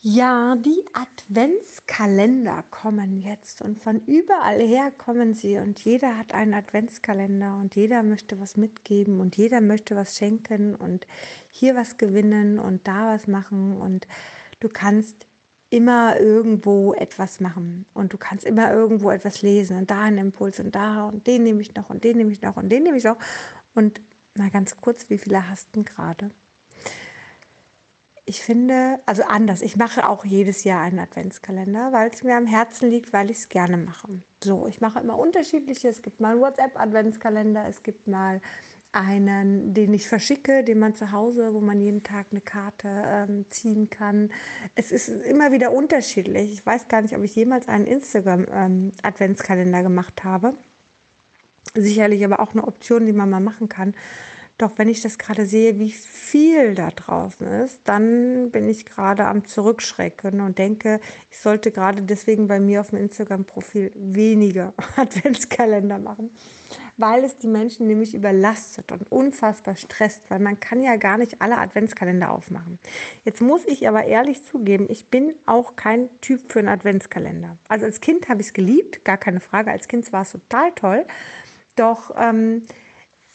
Ja, die Adventskalender kommen jetzt und von überall her kommen sie und jeder hat einen Adventskalender und jeder möchte was mitgeben und jeder möchte was schenken und hier was gewinnen und da was machen und du kannst immer irgendwo etwas machen und du kannst immer irgendwo etwas lesen und da einen Impuls und da und den nehme ich noch und den nehme ich noch und den nehme ich noch und mal ganz kurz, wie viele hast du gerade? Ich finde, also anders, ich mache auch jedes Jahr einen Adventskalender, weil es mir am Herzen liegt, weil ich es gerne mache. So, ich mache immer unterschiedliche. Es gibt mal einen WhatsApp-Adventskalender, es gibt mal einen, den ich verschicke, den man zu Hause, wo man jeden Tag eine Karte ähm, ziehen kann. Es ist immer wieder unterschiedlich. Ich weiß gar nicht, ob ich jemals einen Instagram-Adventskalender ähm, gemacht habe. Sicherlich aber auch eine Option, die man mal machen kann. Doch wenn ich das gerade sehe, wie viel da draußen ist, dann bin ich gerade am Zurückschrecken und denke, ich sollte gerade deswegen bei mir auf dem Instagram-Profil weniger Adventskalender machen, weil es die Menschen nämlich überlastet und unfassbar stresst, weil man kann ja gar nicht alle Adventskalender aufmachen. Jetzt muss ich aber ehrlich zugeben, ich bin auch kein Typ für einen Adventskalender. Also als Kind habe ich es geliebt, gar keine Frage. Als Kind war es total toll. Doch ähm,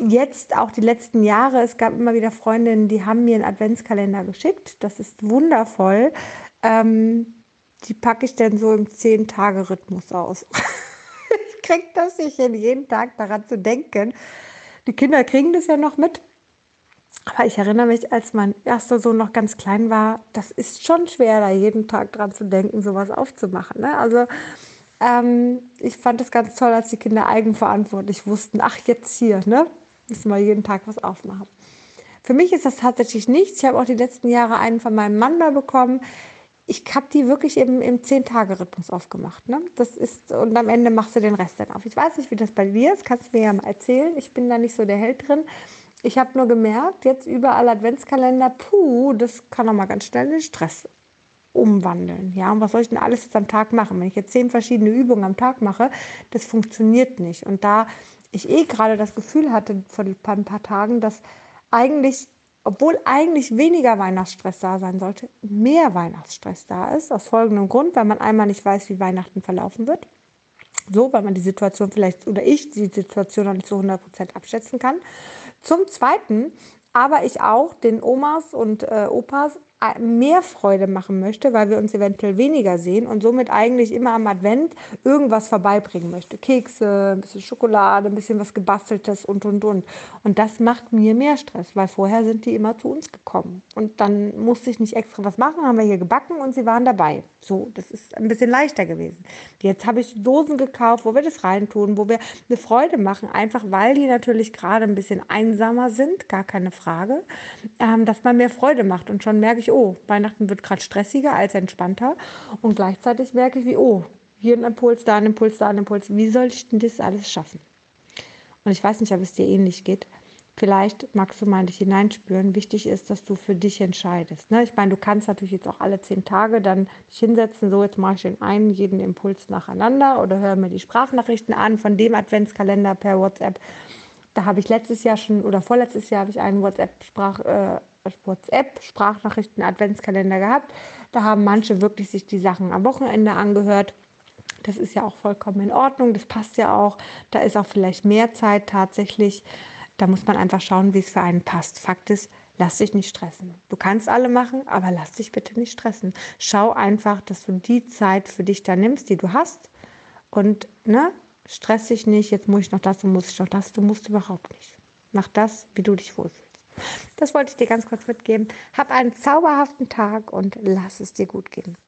jetzt auch die letzten Jahre, es gab immer wieder Freundinnen, die haben mir einen Adventskalender geschickt. Das ist wundervoll. Ähm, die packe ich dann so im Zehn-Tage-Rhythmus aus. ich kriege das nicht hin, jeden Tag daran zu denken. Die Kinder kriegen das ja noch mit. Aber ich erinnere mich, als mein erster Sohn noch ganz klein war, das ist schon schwer, da jeden Tag dran zu denken, sowas aufzumachen. Ne? Also ähm, ich fand es ganz toll, als die Kinder eigenverantwortlich wussten, ach jetzt hier, ne? Müssen wir jeden Tag was aufmachen. Für mich ist das tatsächlich nichts. Ich habe auch die letzten Jahre einen von meinem Mann da bekommen. Ich habe die wirklich eben im 10-Tage-Rhythmus aufgemacht. Ne? Das ist, und am Ende machst du den Rest dann auf. Ich weiß nicht, wie das bei dir ist, kannst du mir ja mal erzählen. Ich bin da nicht so der Held drin. Ich habe nur gemerkt, jetzt überall Adventskalender, puh, das kann auch mal ganz schnell in Stress umwandeln. Ja, und was soll ich denn alles jetzt am Tag machen? Wenn ich jetzt zehn verschiedene Übungen am Tag mache, das funktioniert nicht. Und da ich eh gerade das Gefühl hatte vor ein paar Tagen, dass eigentlich, obwohl eigentlich weniger Weihnachtsstress da sein sollte, mehr Weihnachtsstress da ist. Aus folgendem Grund, weil man einmal nicht weiß, wie Weihnachten verlaufen wird. So, weil man die Situation vielleicht oder ich die Situation noch nicht zu 100 Prozent abschätzen kann. Zum Zweiten, aber ich auch den Omas und äh, Opas mehr Freude machen möchte, weil wir uns eventuell weniger sehen und somit eigentlich immer am Advent irgendwas vorbeibringen möchte. Kekse, ein bisschen Schokolade, ein bisschen was gebasteltes und und und. Und das macht mir mehr Stress, weil vorher sind die immer zu uns gekommen. Und dann musste ich nicht extra was machen, haben wir hier gebacken und sie waren dabei. So, das ist ein bisschen leichter gewesen. Jetzt habe ich Dosen gekauft, wo wir das reintun, wo wir eine Freude machen, einfach weil die natürlich gerade ein bisschen einsamer sind, gar keine Frage, ähm, dass man mehr Freude macht. Und schon merke ich, oh, Weihnachten wird gerade stressiger als entspannter. Und gleichzeitig merke ich, wie, oh, hier ein Impuls, da ein Impuls, da ein Impuls. Wie soll ich denn das alles schaffen? Und ich weiß nicht, ob es dir ähnlich geht. Vielleicht magst du mal dich hineinspüren. Wichtig ist, dass du für dich entscheidest. Ne? Ich meine, du kannst natürlich jetzt auch alle zehn Tage dann dich hinsetzen, so jetzt mache ich den einen, jeden Impuls nacheinander oder höre mir die Sprachnachrichten an von dem Adventskalender per WhatsApp. Da habe ich letztes Jahr schon oder vorletztes Jahr habe ich einen WhatsApp-Sprach, äh, WhatsApp-Sprachnachrichten-Adventskalender gehabt. Da haben manche wirklich sich die Sachen am Wochenende angehört. Das ist ja auch vollkommen in Ordnung. Das passt ja auch. Da ist auch vielleicht mehr Zeit tatsächlich. Da muss man einfach schauen, wie es für einen passt. Fakt ist, lass dich nicht stressen. Du kannst alle machen, aber lass dich bitte nicht stressen. Schau einfach, dass du die Zeit für dich da nimmst, die du hast. Und ne, stress dich nicht, jetzt muss ich noch das und muss ich noch das. Du musst überhaupt nicht. Mach das, wie du dich wohlfühlst. Das wollte ich dir ganz kurz mitgeben. Hab einen zauberhaften Tag und lass es dir gut gehen.